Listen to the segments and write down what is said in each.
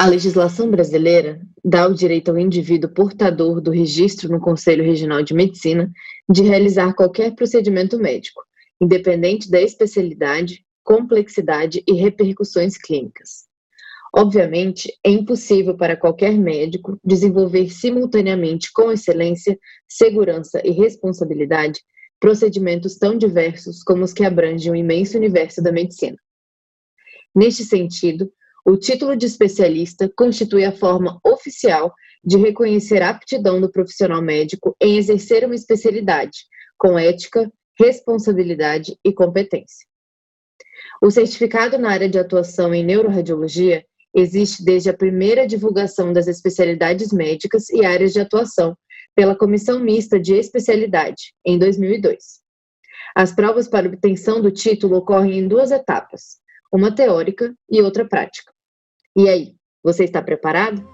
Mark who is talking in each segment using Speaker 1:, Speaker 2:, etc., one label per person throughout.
Speaker 1: A legislação brasileira dá o direito ao indivíduo portador do registro no Conselho Regional de Medicina de realizar qualquer procedimento médico, independente da especialidade, complexidade e repercussões clínicas. Obviamente, é impossível para qualquer médico desenvolver simultaneamente com excelência, segurança e responsabilidade procedimentos tão diversos como os que abrangem o imenso universo da medicina. Neste sentido, o título de especialista constitui a forma oficial de reconhecer a aptidão do profissional médico em exercer uma especialidade, com ética, responsabilidade e competência. O certificado na área de atuação em neuroradiologia existe desde a primeira divulgação das especialidades médicas e áreas de atuação pela Comissão Mista de Especialidade, em 2002. As provas para obtenção do título ocorrem em duas etapas, uma teórica e outra prática. E aí, você está preparado?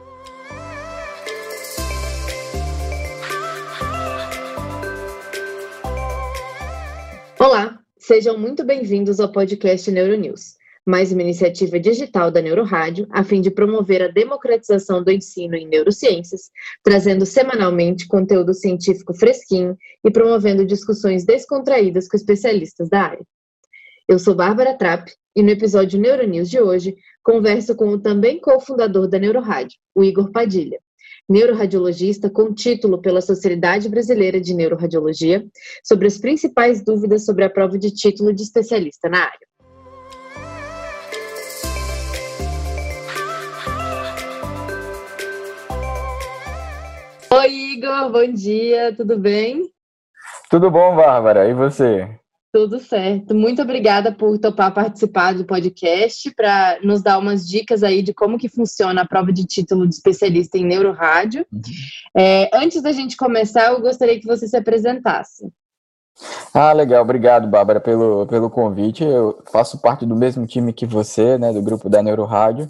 Speaker 1: Olá, sejam muito bem-vindos ao podcast Neuronews, mais uma iniciativa digital da Neurorádio a fim de promover a democratização do ensino em neurociências, trazendo semanalmente conteúdo científico fresquinho e promovendo discussões descontraídas com especialistas da área. Eu sou Bárbara Trapp e no episódio Neuronews de hoje converso com o também cofundador da Neurorádio, o Igor Padilha, neuroradiologista com título pela Sociedade Brasileira de Neuroradiologia, sobre as principais dúvidas sobre a prova de título de especialista na área. Oi, Igor, bom dia, tudo bem?
Speaker 2: Tudo bom, Bárbara, e você?
Speaker 1: Tudo certo. Muito obrigada por topar participar do podcast para nos dar umas dicas aí de como que funciona a prova de título de especialista em neurorádio. Uhum. É, antes da gente começar, eu gostaria que você se apresentasse.
Speaker 2: Ah, legal. Obrigado, Bárbara, pelo, pelo convite. Eu faço parte do mesmo time que você, né, do grupo da Neurorádio.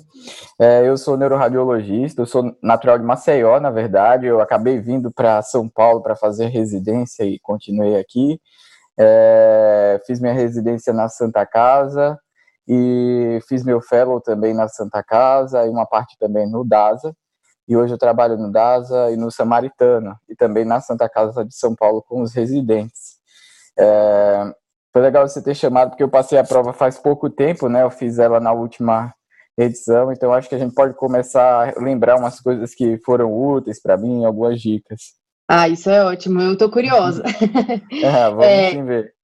Speaker 2: É, eu sou neuroradiologista, eu sou natural de Maceió, na verdade. Eu acabei vindo para São Paulo para fazer residência e continuei aqui. É, fiz minha residência na Santa Casa e fiz meu fellow também na Santa Casa e uma parte também no DASA. E hoje eu trabalho no DASA e no Samaritano e também na Santa Casa de São Paulo com os residentes. É, foi legal você ter chamado porque eu passei a prova faz pouco tempo, né? Eu fiz ela na última edição, então acho que a gente pode começar a lembrar umas coisas que foram úteis para mim, algumas dicas.
Speaker 1: Ah, isso é ótimo, eu tô curiosa.
Speaker 2: É, vamos é, ver.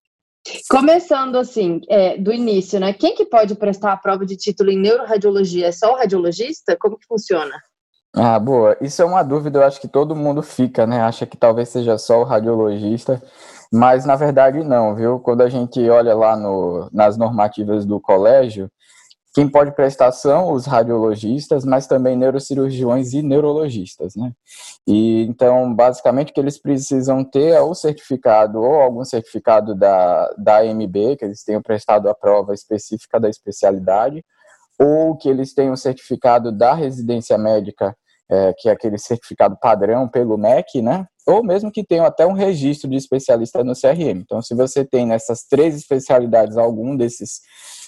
Speaker 1: Começando assim, é, do início, né? Quem que pode prestar a prova de título em neuroradiologia? É só o radiologista? Como que funciona?
Speaker 2: Ah, boa. Isso é uma dúvida, eu acho que todo mundo fica, né? Acha que talvez seja só o radiologista, mas na verdade não, viu? Quando a gente olha lá no, nas normativas do colégio, quem pode prestar são os radiologistas, mas também neurocirurgiões e neurologistas, né? E então, basicamente, o que eles precisam ter é o certificado ou algum certificado da, da AMB, que eles tenham prestado a prova específica da especialidade, ou que eles tenham certificado da residência médica, é, que é aquele certificado padrão pelo MEC, né? Ou mesmo que tenham até um registro de especialista no CRM. Então, se você tem nessas três especialidades algum desses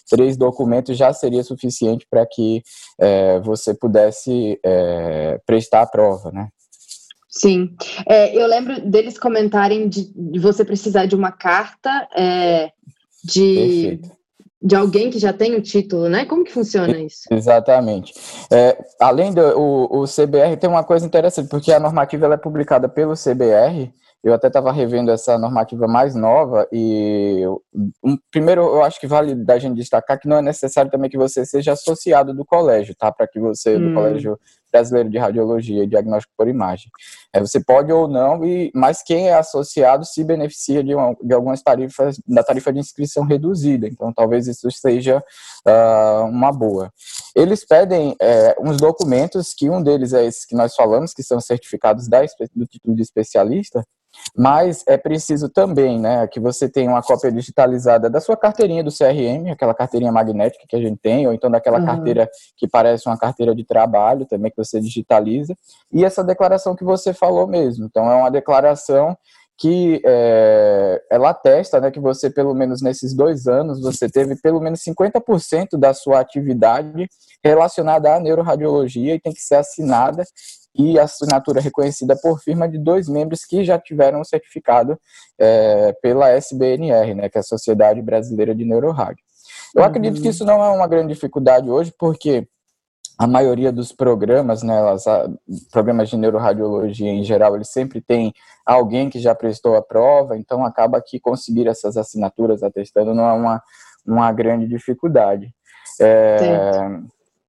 Speaker 2: três documentos já seria suficiente para que é, você pudesse é, prestar a prova, né?
Speaker 1: Sim, é, eu lembro deles comentarem de, de, você precisar de uma carta é, de, de alguém que já tem o título, né? Como que funciona isso?
Speaker 2: Exatamente. É, além do o, o CBR, tem uma coisa interessante, porque a normativa ela é publicada pelo CBR, eu até estava revendo essa normativa mais nova e um, primeiro eu acho que vale da gente destacar que não é necessário também que você seja associado do colégio, tá? Para que você hum. do colégio brasileiro de radiologia e diagnóstico por imagem, é, você pode ou não e mas quem é associado se beneficia de, uma, de algumas tarifas da tarifa de inscrição reduzida. Então talvez isso seja uh, uma boa. Eles pedem é, uns documentos que um deles é esse que nós falamos que são certificados da, do título de especialista mas é preciso também, né, que você tenha uma cópia digitalizada da sua carteirinha do CRM, aquela carteirinha magnética que a gente tem, ou então daquela uhum. carteira que parece uma carteira de trabalho também que você digitaliza, e essa declaração que você falou mesmo. Então é uma declaração que é, ela atesta né, que você, pelo menos nesses dois anos, você teve pelo menos 50% da sua atividade relacionada à neuroradiologia e tem que ser assinada e assinatura reconhecida por firma de dois membros que já tiveram o certificado é, pela SBNR, né, que é a Sociedade Brasileira de Neurorádio. Eu uhum. acredito que isso não é uma grande dificuldade hoje, porque a maioria dos programas, né, elas, programas de neuroradiologia em geral, eles sempre tem alguém que já prestou a prova, então acaba que conseguir essas assinaturas atestando não é uma, uma grande dificuldade. É,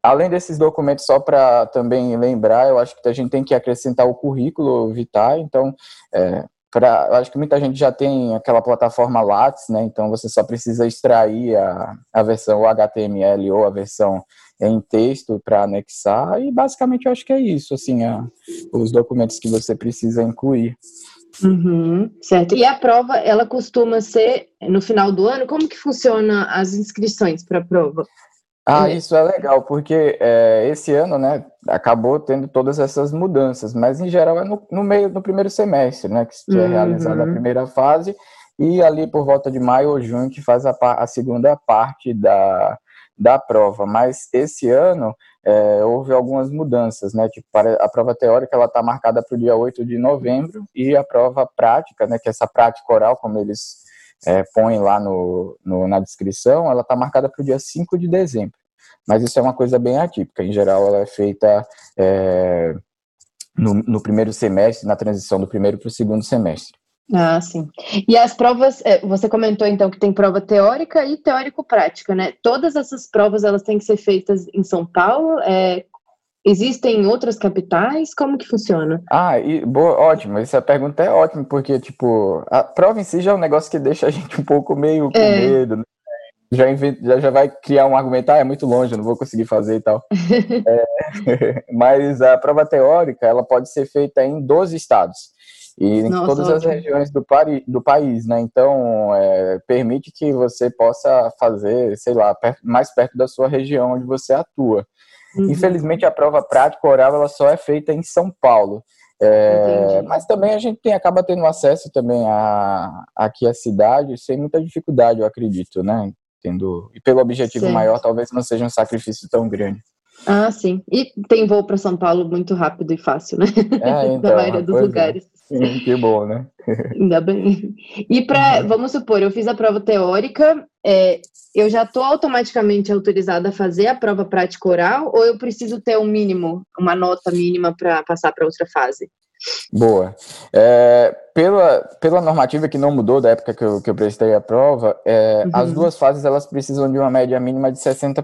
Speaker 2: além desses documentos, só para também lembrar, eu acho que a gente tem que acrescentar o currículo Vitae, então, é, pra, acho que muita gente já tem aquela plataforma Lattes, né, então você só precisa extrair a, a versão HTML ou a versão em texto para anexar, e basicamente eu acho que é isso, assim, a, os documentos que você precisa incluir.
Speaker 1: Uhum, certo. E a prova, ela costuma ser no final do ano? Como que funciona as inscrições para a prova?
Speaker 2: Ah, é. isso é legal, porque é, esse ano, né, acabou tendo todas essas mudanças, mas em geral é no, no meio, no primeiro semestre, né, que é uhum. realizada a primeira fase, e ali por volta de maio ou junho que faz a, a segunda parte da, da prova, mas esse ano é, houve algumas mudanças, né? Tipo, para a prova teórica ela está marcada para o dia 8 de novembro e a prova prática, né? Que é essa prática oral, como eles é, põem lá no, no na descrição, ela está marcada para o dia 5 de dezembro. Mas isso é uma coisa bem atípica. Em geral, ela é feita é, no, no primeiro semestre, na transição do primeiro para o segundo semestre.
Speaker 1: Ah, sim. E as provas, é, você comentou então que tem prova teórica e teórico-prática, né? Todas essas provas elas têm que ser feitas em São Paulo. É, existem em outras capitais? Como que funciona?
Speaker 2: Ah, e, boa, ótimo. Essa pergunta é ótima porque tipo a prova em si já é um negócio que deixa a gente um pouco meio com é. medo. Né? Já, já, já vai criar um argumento, ah, é muito longe, eu não vou conseguir fazer e tal. é, mas a prova teórica ela pode ser feita em 12 estados e em Nossa, todas ótimo. as regiões do, pari, do país, né? Então, é, permite que você possa fazer, sei lá, perto, mais perto da sua região onde você atua. Uhum. Infelizmente, a prova prática oral ela só é feita em São Paulo. É, mas também a gente tem, acaba tendo acesso também a, aqui à cidade sem muita dificuldade, eu acredito, né? Tendo, e pelo objetivo certo. maior, talvez não seja um sacrifício tão grande.
Speaker 1: Ah, sim. E tem voo para São Paulo muito rápido e fácil, né? É, então, Na maioria dos é. lugares.
Speaker 2: É. que bom, né?
Speaker 1: Ainda bem. E para, uhum. vamos supor, eu fiz a prova teórica, é, eu já estou automaticamente autorizada a fazer a prova prática oral ou eu preciso ter um mínimo, uma nota mínima para passar para outra fase?
Speaker 2: Boa. É, pela, pela normativa que não mudou da época que eu, que eu prestei a prova, é, uhum. as duas fases elas precisam de uma média mínima de 60%.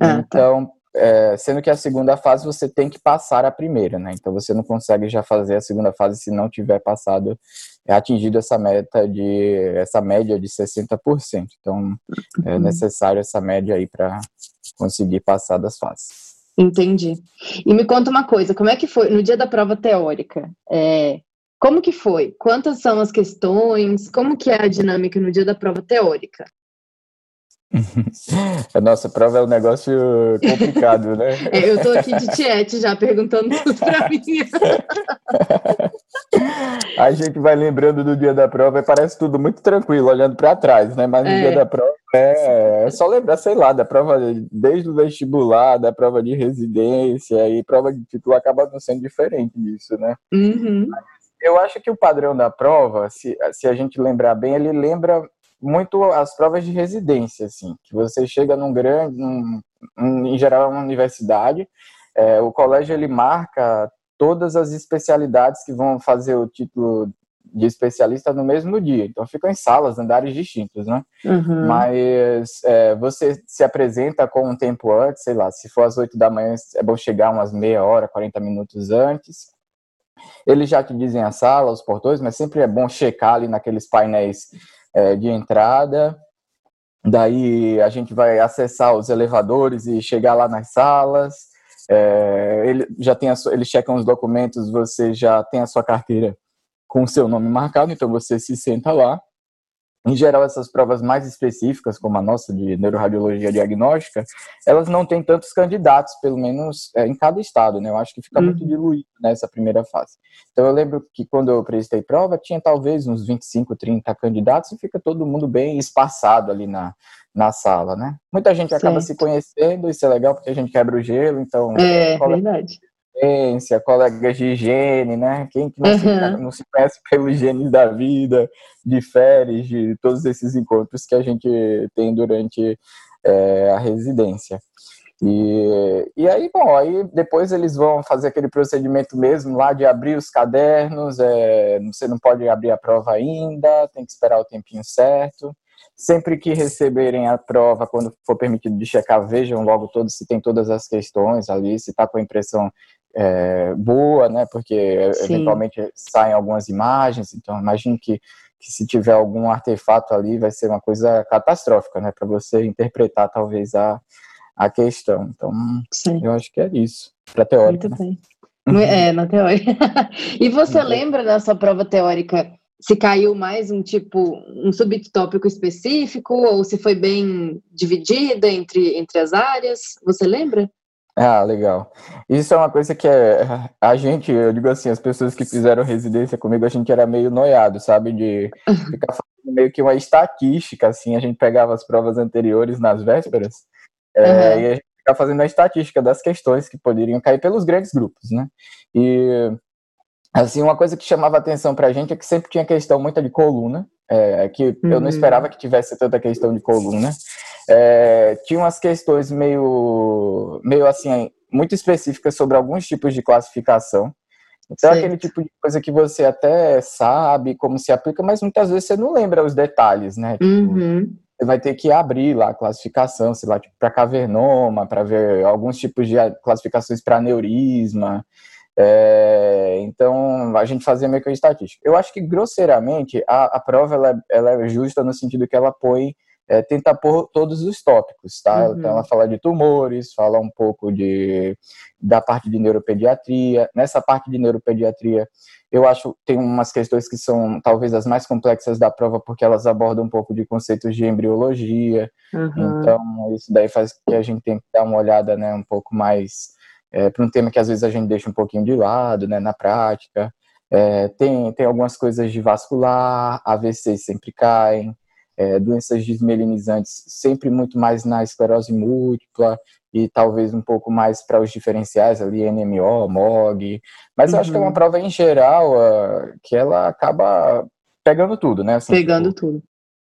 Speaker 2: Ah, tá. então, tá. É, sendo que a segunda fase você tem que passar a primeira, né? Então você não consegue já fazer a segunda fase se não tiver passado, é, atingido essa meta de essa média de 60%. Então é uhum. necessário essa média aí para conseguir passar das fases.
Speaker 1: Entendi. E me conta uma coisa, como é que foi no dia da prova teórica? É, como que foi? Quantas são as questões? Como que é a dinâmica no dia da prova teórica?
Speaker 2: A nossa prova é um negócio complicado, né?
Speaker 1: É, eu tô aqui de tiete já perguntando tudo para mim.
Speaker 2: A gente vai lembrando do dia da prova e parece tudo muito tranquilo, olhando para trás, né? Mas no é. dia da prova é, é, só lembrar, sei lá, da prova desde o vestibular, da prova de residência e prova de título acaba não sendo diferente disso, né?
Speaker 1: Uhum.
Speaker 2: Eu acho que o padrão da prova, se, se a gente lembrar bem, ele lembra muito as provas de residência, assim, que você chega num grande, num, em geral, uma universidade, é, o colégio ele marca todas as especialidades que vão fazer o título de especialista no mesmo dia. Então ficam em salas, andares distintos, né?
Speaker 1: Uhum.
Speaker 2: Mas é, você se apresenta com um tempo antes, sei lá, se for às 8 da manhã, é bom chegar umas meia hora, 40 minutos antes. Eles já te dizem a sala, os portões, mas sempre é bom checar ali naqueles painéis é, de entrada. Daí a gente vai acessar os elevadores e chegar lá nas salas. É, ele já tem a, eles checam os documentos, você já tem a sua carteira com o seu nome marcado, então você se senta lá. Em geral, essas provas mais específicas, como a nossa de neuroradiologia diagnóstica, elas não têm tantos candidatos, pelo menos é, em cada estado, né? Eu acho que fica uhum. muito diluído nessa primeira fase. Então, eu lembro que quando eu prestei prova, tinha talvez uns 25, 30 candidatos e fica todo mundo bem espaçado ali na, na sala, né? Muita gente certo. acaba se conhecendo, isso é legal porque a gente quebra o gelo, então...
Speaker 1: É, verdade
Speaker 2: colegas de higiene, né? Quem que não, uhum. se, não se conhece pelos genes da vida, de férias, de todos esses encontros que a gente tem durante é, a residência. E, e aí, bom, aí depois eles vão fazer aquele procedimento mesmo lá de abrir os cadernos, é, você não pode abrir a prova ainda, tem que esperar o tempinho certo. Sempre que receberem a prova, quando for permitido de checar, vejam logo todos se tem todas as questões ali, se está com a impressão é, boa, né? Porque Sim. eventualmente saem algumas imagens, então imagino que, que se tiver algum artefato ali vai ser uma coisa catastrófica, né? Para você interpretar talvez a, a questão. Então, Sim. eu acho que é isso, para teórica. Muito né?
Speaker 1: bem. É, na teórica. e você lembra da sua prova teórica se caiu mais um tipo, um subtópico específico, ou se foi bem dividida entre, entre as áreas? Você lembra?
Speaker 2: Ah, legal. Isso é uma coisa que é, a gente, eu digo assim, as pessoas que fizeram residência comigo, a gente era meio noiado, sabe? De ficar fazendo meio que uma estatística, assim, a gente pegava as provas anteriores nas vésperas, é, uhum. e a gente ficava fazendo a estatística das questões que poderiam cair pelos grandes grupos, né? E Assim, uma coisa que chamava atenção para a gente é que sempre tinha questão muita de coluna, é, que uhum. eu não uhum. esperava que tivesse tanta questão de coluna. É, tinha umas questões meio, meio assim, muito específicas sobre alguns tipos de classificação. Então, aquele tipo de coisa que você até sabe como se aplica, mas muitas vezes você não lembra os detalhes, né? Tipo, uhum. Você vai ter que abrir lá a classificação, sei lá, tipo, para cavernoma, para ver alguns tipos de classificações para neurisma. É, então, a gente fazia meio que a estatística. Eu acho que, grosseiramente, a, a prova ela, ela, é justa no sentido que ela põe, é, tenta pôr todos os tópicos, tá? Uhum. Então, ela fala de tumores, fala um pouco de, da parte de neuropediatria. Nessa parte de neuropediatria, eu acho que tem umas questões que são talvez as mais complexas da prova, porque elas abordam um pouco de conceitos de embriologia. Uhum. Então, isso daí faz que a gente tenha que dar uma olhada né, um pouco mais é, para um tema que às vezes a gente deixa um pouquinho de lado, né, na prática. É, tem, tem algumas coisas de vascular, AVCs sempre caem, é, doenças desmelinizantes sempre muito mais na esclerose múltipla e talvez um pouco mais para os diferenciais ali, NMO, MOG. Mas uhum. eu acho que é uma uhum. prova em geral uh, que ela acaba pegando tudo, né?
Speaker 1: Assim, pegando tipo, tudo.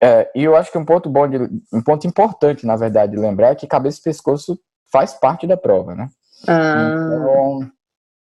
Speaker 2: É, e eu acho que um ponto bom, de, um ponto importante, na verdade, de lembrar é que cabeça e pescoço faz parte da prova, né? Ah. Então,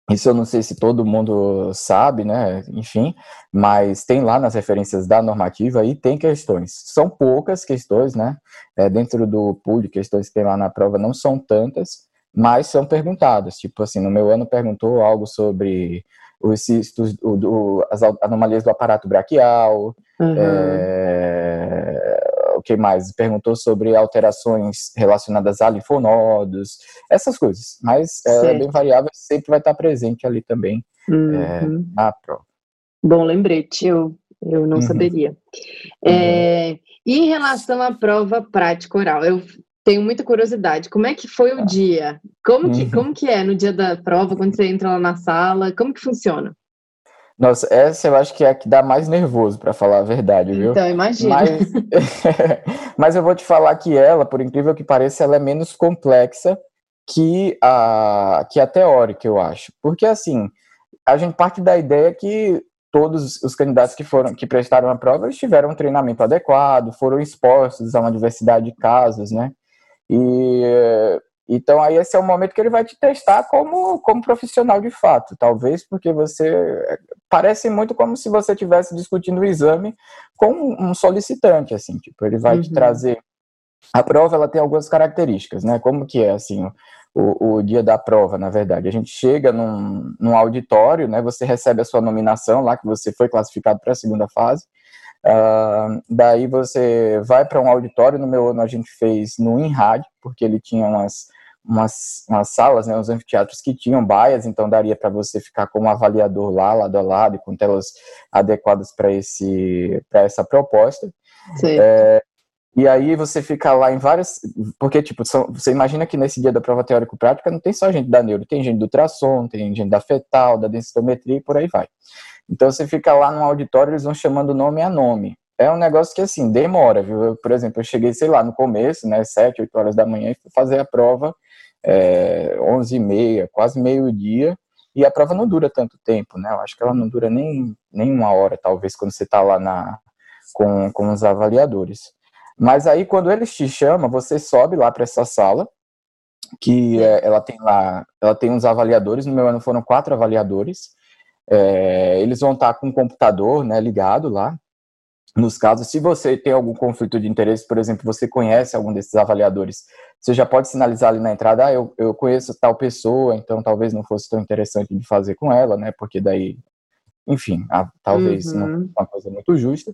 Speaker 2: isso eu não sei se todo mundo sabe, né? Enfim, mas tem lá nas referências da normativa e tem questões. São poucas questões, né? É, dentro do pool de questões que tem lá na prova, não são tantas, mas são perguntadas. Tipo assim, no meu ano perguntou algo sobre os cistos, o, do, as anomalias do aparato braquial, uhum. é, que mais? Perguntou sobre alterações relacionadas a linfonodos, essas coisas. Mas é, é bem variável, sempre vai estar presente ali também é, uhum. é, na prova.
Speaker 1: Bom lembrete, eu, eu não uhum. saberia. É, uhum. E em relação à prova prática oral, eu tenho muita curiosidade. Como é que foi o ah. dia? Como que, uhum. como que é no dia da prova, quando você entra lá na sala? Como que funciona?
Speaker 2: Nossa, essa eu acho que é a que dá mais nervoso, para falar a verdade, viu?
Speaker 1: Então, imagina.
Speaker 2: Mas, mas eu vou te falar que ela, por incrível que pareça, ela é menos complexa que a, que a teórica, eu acho. Porque, assim, a gente parte da ideia que todos os candidatos que foram que prestaram a prova tiveram um treinamento adequado, foram expostos a uma diversidade de casos, né? E então aí esse é o momento que ele vai te testar como, como profissional de fato, talvez porque você parece muito como se você estivesse discutindo o exame com um solicitante, assim, tipo, ele vai uhum. te trazer a prova ela tem algumas características, né? Como que é assim o, o dia da prova, na verdade? A gente chega num, num auditório, né? Você recebe a sua nominação lá que você foi classificado para a segunda fase. Uh, daí você vai para um auditório. No meu ano a gente fez no INRAD, porque ele tinha umas umas, umas salas, né, uns anfiteatros que tinham baias, então daria para você ficar como avaliador lá, lado a lado, com telas adequadas para esse para essa proposta. É, e aí você fica lá em várias. Porque, tipo, são, você imagina que nesse dia da prova teórico-prática não tem só gente da neuro, tem gente do ultrassom, tem gente da fetal, da densitometria e por aí vai. Então você fica lá no auditório, eles vão chamando nome a nome. É um negócio que, assim, demora, viu? Eu, por exemplo, eu cheguei, sei lá, no começo, né, 7, 8 horas da manhã, e fui fazer a prova é, 11 e meia, quase meio-dia, e a prova não dura tanto tempo, né? Eu acho que ela não dura nem, nem uma hora, talvez, quando você está lá na, com, com os avaliadores. Mas aí, quando eles te chamam, você sobe lá para essa sala, que é, ela tem lá, ela tem uns avaliadores, no meu ano foram quatro avaliadores, é, eles vão estar com o computador né, ligado lá, nos casos, se você tem algum conflito de interesse, por exemplo, você conhece algum desses avaliadores, você já pode sinalizar ali na entrada, ah, eu, eu conheço tal pessoa, então talvez não fosse tão interessante de fazer com ela, né, porque daí, enfim, talvez uhum. não uma coisa muito justa.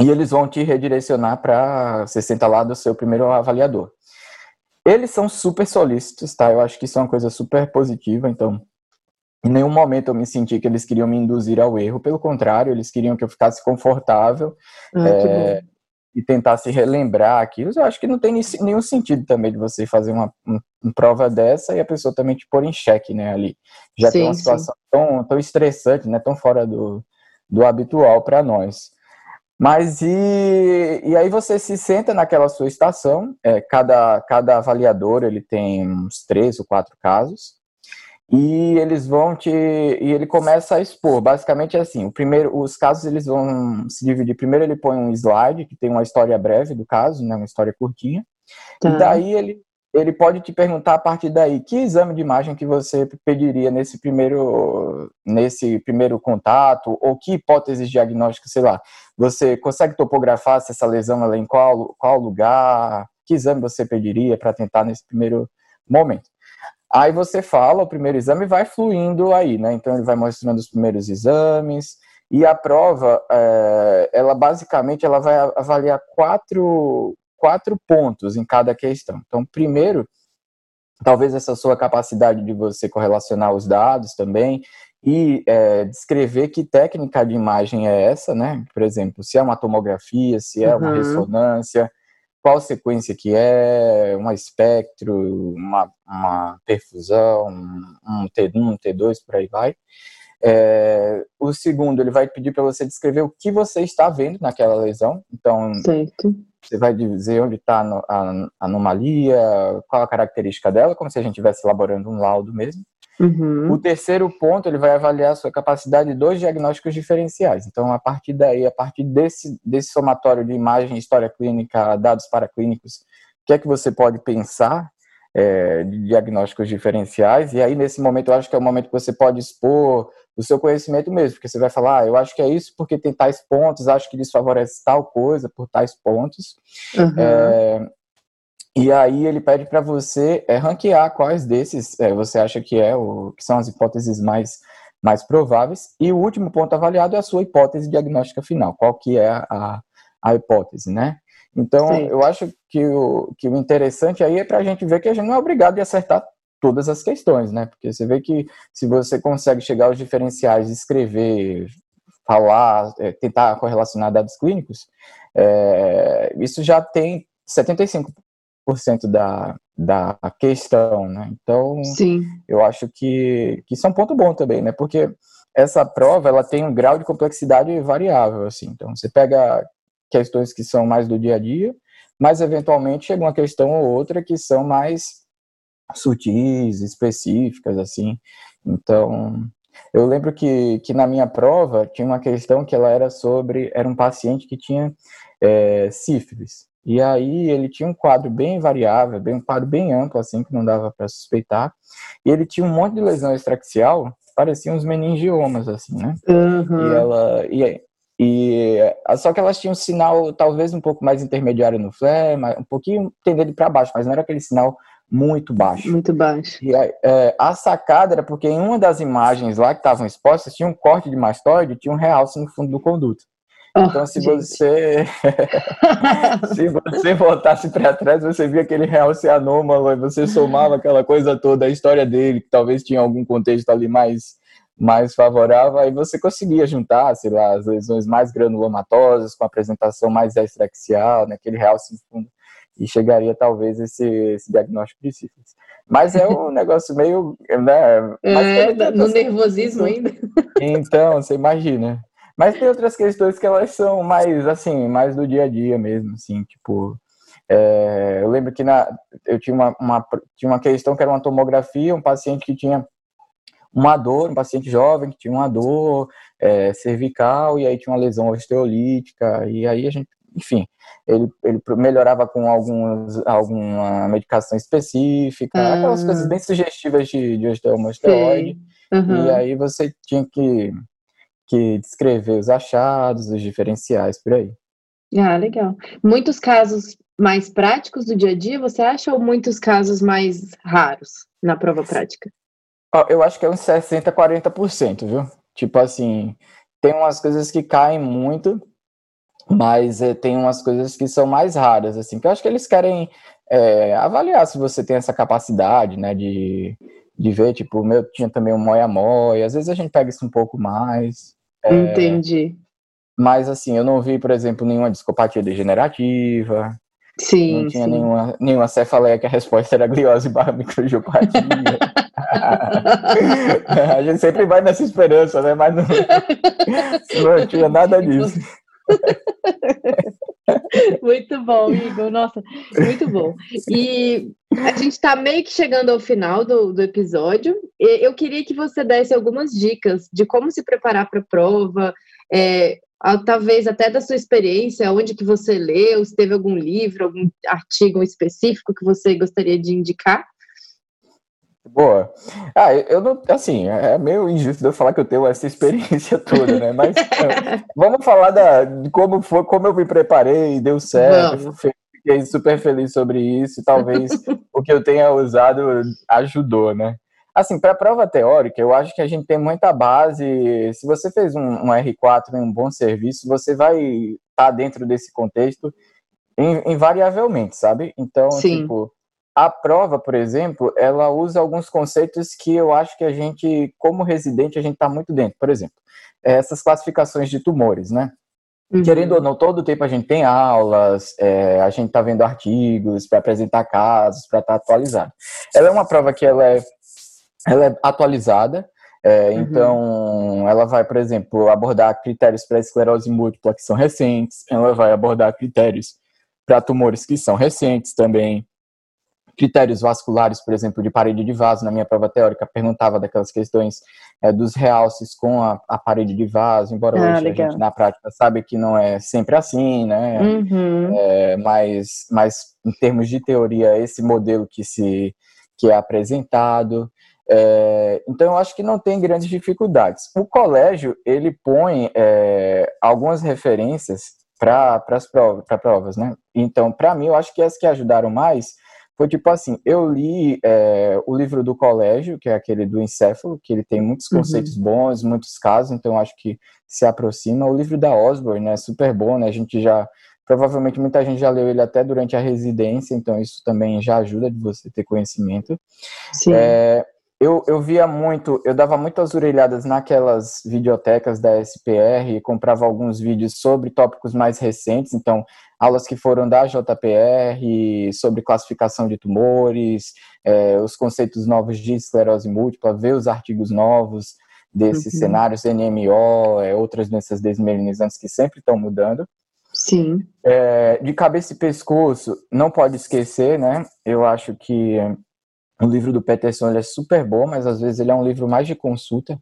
Speaker 2: E eles vão te redirecionar para você sentar lá do seu primeiro avaliador. Eles são super solícitos, tá? Eu acho que isso é uma coisa super positiva, então em nenhum momento eu me senti que eles queriam me induzir ao erro, pelo contrário, eles queriam que eu ficasse confortável ah, é, e tentasse relembrar aquilo. Eu acho que não tem nenhum sentido também de você fazer uma, uma, uma prova dessa e a pessoa também te pôr em xeque, né, ali. Já sim, tem uma situação tão, tão estressante, né, tão fora do, do habitual para nós. Mas e, e aí você se senta naquela sua estação, é, cada, cada avaliador ele tem uns três ou quatro casos, e eles vão te e ele começa a expor. Basicamente é assim o primeiro os casos eles vão se dividir. Primeiro ele põe um slide que tem uma história breve do caso né uma história curtinha. Tá. e daí ele ele pode te perguntar a partir daí que exame de imagem que você pediria nesse primeiro nesse primeiro contato? Ou que hipóteses diagnósticas sei lá você consegue topografar se essa lesão ela é em qual qual lugar? Que exame você pediria para tentar nesse primeiro momento Aí você fala o primeiro exame vai fluindo aí, né? Então ele vai mostrando os primeiros exames e a prova, é, ela basicamente ela vai avaliar quatro, quatro pontos em cada questão. Então, primeiro, talvez essa sua capacidade de você correlacionar os dados também e é, descrever que técnica de imagem é essa, né? Por exemplo, se é uma tomografia, se é uma uhum. ressonância, qual sequência que é, um espectro, uma, uma perfusão, um T1, um T2, por aí vai. É, o segundo, ele vai pedir para você descrever o que você está vendo naquela lesão. Então, certo. você vai dizer onde está a anomalia, qual a característica dela, como se a gente estivesse elaborando um laudo mesmo. Uhum. O terceiro ponto, ele vai avaliar a sua capacidade dos diagnósticos diferenciais. Então, a partir daí, a partir desse, desse somatório de imagem, história clínica, dados paraclínicos, o que é que você pode pensar é, de diagnósticos diferenciais? E aí, nesse momento, eu acho que é o momento que você pode expor o seu conhecimento mesmo, porque você vai falar, ah, eu acho que é isso porque tem tais pontos, acho que desfavorece tal coisa por tais pontos. Uhum. É, e aí ele pede para você é, ranquear quais desses é, você acha que é o que são as hipóteses mais mais prováveis. E o último ponto avaliado é a sua hipótese diagnóstica final. Qual que é a, a hipótese, né? Então, Sim. eu acho que o, que o interessante aí é para a gente ver que a gente não é obrigado a acertar todas as questões, né? Porque você vê que se você consegue chegar aos diferenciais, escrever, falar, é, tentar correlacionar dados clínicos, é, isso já tem 75 da, da questão, né? Então, Sim. eu acho que, que isso é um ponto bom também, né? Porque essa prova, ela tem um grau de complexidade variável, assim. Então, você pega questões que são mais do dia a dia, mas eventualmente chega uma questão ou outra que são mais sutis, específicas, assim. Então, eu lembro que, que na minha prova tinha uma questão que ela era sobre, era um paciente que tinha é, sífilis. E aí ele tinha um quadro bem variável, bem um quadro bem amplo, assim, que não dava para suspeitar. E ele tinha um monte de lesão extraxial, pareciam uns meningiomas, assim, né? Uhum. E ela... E, e, só que elas tinham um sinal talvez um pouco mais intermediário no flare, um pouquinho tendendo para baixo, mas não era aquele sinal muito baixo.
Speaker 1: Muito baixo.
Speaker 2: E é, a sacada era porque em uma das imagens lá que estavam expostas tinha um corte de mastoide, tinha um realce no fundo do conduto. Então, se você se você voltasse para trás, você via aquele realce anômalo e você somava aquela coisa toda, a história dele, que talvez tinha algum contexto ali mais mais favorável, aí você conseguia juntar, sei lá, as lesões mais granulomatosas com apresentação mais extraxial, naquele né, realce fundo, e chegaria talvez esse, esse diagnóstico de sífilis. Mas é um negócio meio, né?
Speaker 1: É, no nervosismo ainda.
Speaker 2: Então, você imagina. Mas tem outras questões que elas são mais, assim, mais do dia a dia mesmo, assim, tipo... É, eu lembro que na, eu tinha uma, uma, tinha uma questão que era uma tomografia, um paciente que tinha uma dor, um paciente jovem que tinha uma dor é, cervical e aí tinha uma lesão osteolítica e aí a gente, enfim, ele, ele melhorava com alguns, alguma medicação específica, ah. aquelas coisas bem sugestivas de, de osteomosteroide, uhum. e aí você tinha que, que descrever os achados, os diferenciais por aí.
Speaker 1: Ah, legal. Muitos casos mais práticos do dia a dia, você acha, ou muitos casos mais raros na prova prática?
Speaker 2: Eu acho que é uns 60%, 40%, viu? Tipo assim, tem umas coisas que caem muito, mas é, tem umas coisas que são mais raras, assim, que eu acho que eles querem é, avaliar se você tem essa capacidade, né, de, de ver, tipo, o meu tinha também um moia-moia, às vezes a gente pega isso um pouco mais.
Speaker 1: É, Entendi.
Speaker 2: Mas, assim, eu não vi, por exemplo, nenhuma discopatia degenerativa,
Speaker 1: Sim,
Speaker 2: não tinha
Speaker 1: sim.
Speaker 2: Nenhuma, nenhuma cefaleia que a resposta era gliose barra microgiopatia. a gente sempre vai nessa esperança, né? Mas não, não tinha nada disso.
Speaker 1: Muito bom, Igor. Nossa, muito bom. E a gente está meio que chegando ao final do, do episódio. Eu queria que você desse algumas dicas de como se preparar para a prova, é, talvez até da sua experiência, onde que você leu, se teve algum livro, algum artigo específico que você gostaria de indicar.
Speaker 2: Boa. Ah, eu não, assim, é meio injusto eu falar que eu tenho essa experiência toda, né? Mas é, vamos falar da, de como foi, como eu me preparei, deu certo, fiquei super feliz sobre isso, e talvez o que eu tenha usado ajudou, né? Assim, para a prova teórica, eu acho que a gente tem muita base. Se você fez um, um R4 em um bom serviço, você vai estar tá dentro desse contexto invariavelmente, sabe? Então, Sim. tipo, a prova, por exemplo, ela usa alguns conceitos que eu acho que a gente, como residente, a gente está muito dentro. Por exemplo, essas classificações de tumores, né? Uhum. Querendo ou não, todo o tempo a gente tem aulas, é, a gente está vendo artigos para apresentar casos, para estar tá atualizado. Ela é uma prova que ela é, ela é atualizada, é, uhum. Então, ela vai, por exemplo, abordar critérios para esclerose múltipla que são recentes, ela vai abordar critérios para tumores que são recentes também, critérios vasculares, por exemplo, de parede de vaso, na minha prova teórica, perguntava daquelas questões é, dos realces com a, a, parede de vaso, embora ah, hoje legal. a gente na prática sabe que não é sempre assim, né? Uhum. É, mas, mas em termos de teoria, esse modelo que se que é apresentado. É, então, eu acho que não tem grandes dificuldades. O colégio, ele põe é, algumas referências para as provas, provas, né? Então, para mim, eu acho que as que ajudaram mais foi tipo assim, eu li é, o livro do colégio, que é aquele do encéfalo, que ele tem muitos uhum. conceitos uhum. bons, muitos casos, então acho que se aproxima. O livro da Osborne, né, super bom, né, a gente já, provavelmente muita gente já leu ele até durante a residência, então isso também já ajuda de você ter conhecimento. Sim. É, eu, eu via muito, eu dava muitas orelhadas naquelas videotecas da SPR, comprava alguns vídeos sobre tópicos mais recentes, então aulas que foram da JPR sobre classificação de tumores, é, os conceitos novos de esclerose múltipla, ver os artigos novos desses uhum. cenários NMO, é, outras doenças desmelinizantes que sempre estão mudando.
Speaker 1: Sim.
Speaker 2: É, de cabeça e pescoço, não pode esquecer, né? Eu acho que o livro do Peterson ele é super bom, mas às vezes ele é um livro mais de consulta.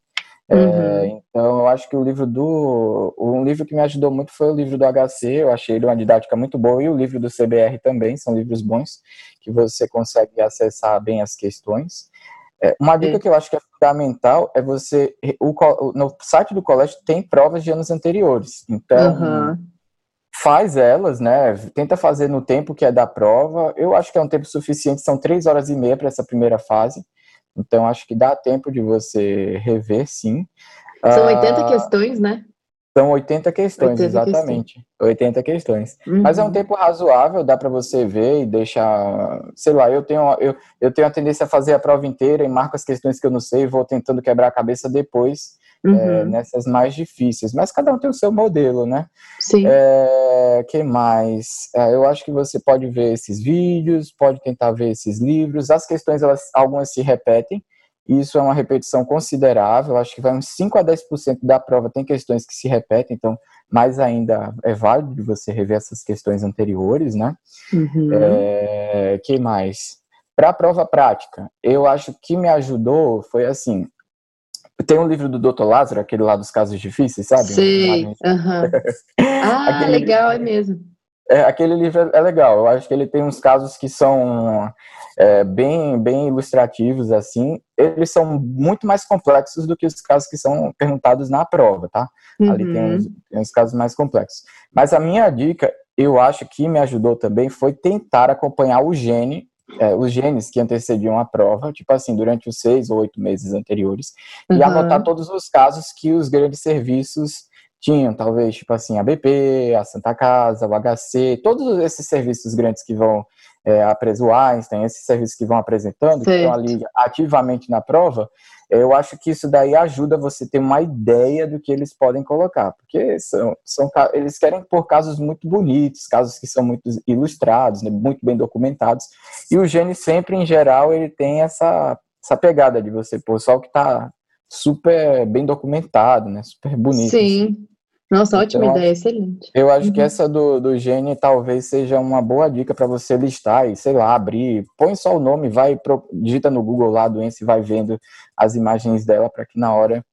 Speaker 2: É, uhum. É, então eu acho que o livro do um livro que me ajudou muito foi o livro do HC, eu achei ele uma didática muito boa e o livro do CBR também são livros bons que você consegue acessar bem as questões. É, uma dica que eu acho que é fundamental é você o, no site do colégio tem provas de anos anteriores, então uhum faz elas, né? Tenta fazer no tempo que é da prova. Eu acho que é um tempo suficiente, são três horas e meia para essa primeira fase. Então, acho que dá tempo de você rever, sim.
Speaker 1: São 80 uh, ah, questões, né?
Speaker 2: São 80 questões, 80 exatamente. Questões. 80 questões. Uhum. Mas é um tempo razoável, dá para você ver e deixar. Sei lá, eu tenho, eu, eu tenho a tendência a fazer a prova inteira e marco as questões que eu não sei e vou tentando quebrar a cabeça depois. Uhum. É, nessas mais difíceis, mas cada um tem o seu modelo, né?
Speaker 1: Sim.
Speaker 2: É, que mais? É, eu acho que você pode ver esses vídeos, pode tentar ver esses livros. As questões, elas, algumas se repetem, isso é uma repetição considerável, acho que vai uns 5 a 10% da prova tem questões que se repetem, então mais ainda é válido você rever essas questões anteriores, né? Uhum. É, que mais? Para a prova prática, eu acho que me ajudou foi assim. Tem um livro do Dr. Lázaro, aquele lá dos casos difíceis, sabe?
Speaker 1: Sim. Uhum. ah, legal, é mesmo.
Speaker 2: É, aquele livro é legal. Eu acho que ele tem uns casos que são é, bem, bem ilustrativos, assim. Eles são muito mais complexos do que os casos que são perguntados na prova, tá? Uhum. Ali tem uns, tem uns casos mais complexos. Mas a minha dica, eu acho que me ajudou também, foi tentar acompanhar o gene é, os genes que antecediam a prova, tipo assim, durante os seis ou oito meses anteriores, uhum. e anotar todos os casos que os grandes serviços tinham, talvez, tipo assim, a BP, a Santa Casa, o HC, todos esses serviços grandes que vão é, o Einstein, esses serviços que vão apresentando, certo. que estão ali ativamente na prova, eu acho que isso daí ajuda você a ter uma ideia do que eles podem colocar, porque são, são eles querem pôr casos muito bonitos, casos que são muito ilustrados, né, muito bem documentados, e o Gene sempre, em geral, ele tem essa, essa pegada de você pôr só o que está super bem documentado, né, super bonito.
Speaker 1: Sim, assim. Nossa, ótima então, ideia, excelente.
Speaker 2: Eu acho uhum. que essa do, do Gene talvez seja uma boa dica para você listar e, sei lá, abrir. Põe só o nome, vai, pro, digita no Google lá a doença e vai vendo as imagens dela para que na hora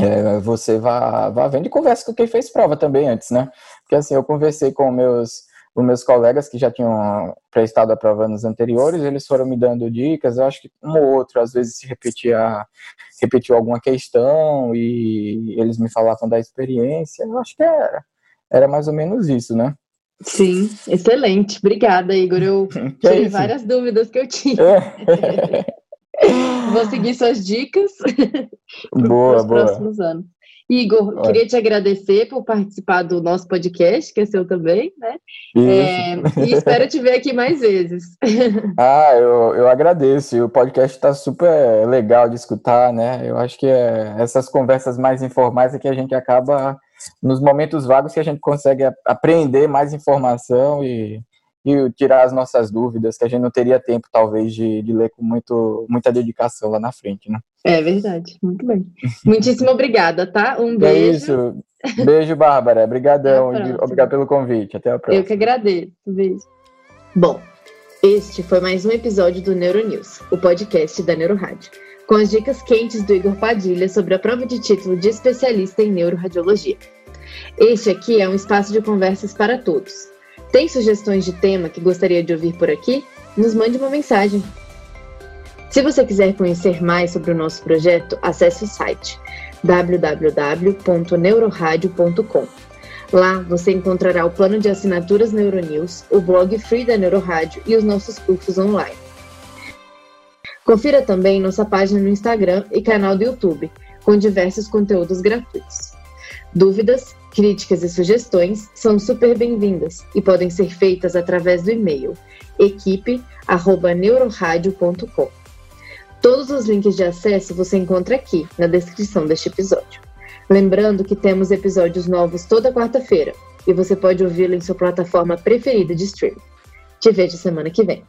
Speaker 2: é, você vá, vá vendo e converse com quem fez prova também antes, né? Porque assim, eu conversei com meus os meus colegas que já tinham prestado a prova nos anteriores, eles foram me dando dicas, eu acho que um ou outro às vezes se repetia, repetiu alguma questão e eles me falavam da experiência, eu acho que era, era mais ou menos isso, né?
Speaker 1: Sim, excelente. Obrigada, Igor. Eu tirei é várias dúvidas que eu tinha. É. Vou seguir suas dicas
Speaker 2: boa,
Speaker 1: para os próximos anos. Igor, Olha. queria te agradecer por participar do nosso podcast, que é seu também, né? É, e espero te ver aqui mais vezes.
Speaker 2: Ah, eu, eu agradeço. O podcast está super legal de escutar, né? Eu acho que é, essas conversas mais informais é que a gente acaba, nos momentos vagos, que a gente consegue aprender mais informação e e tirar as nossas dúvidas, que a gente não teria tempo, talvez, de, de ler com muito, muita dedicação lá na frente, né?
Speaker 1: É verdade, muito bem. Muitíssimo obrigada, tá? Um é beijo. É isso.
Speaker 2: Beijo, Bárbara. Obrigadão. Obrigado pelo convite. Até a próxima.
Speaker 1: Eu que agradeço. Beijo. Bom, este foi mais um episódio do Neuronews, o podcast da Neurorádio, com as dicas quentes do Igor Padilha sobre a prova de título de especialista em neuroradiologia. Este aqui é um espaço de conversas para todos tem sugestões de tema que gostaria de ouvir por aqui? Nos mande uma mensagem. Se você quiser conhecer mais sobre o nosso projeto, acesse o site www.neuroradio.com. Lá você encontrará o plano de assinaturas Neuronews, o blog Free da Neurorádio e os nossos cursos online. Confira também nossa página no Instagram e canal do YouTube, com diversos conteúdos gratuitos. Dúvidas? Críticas e sugestões são super bem-vindas e podem ser feitas através do e-mail equipe@neuroradio.com. Todos os links de acesso você encontra aqui na descrição deste episódio. Lembrando que temos episódios novos toda quarta-feira e você pode ouvi-lo em sua plataforma preferida de streaming. Te vejo semana que vem.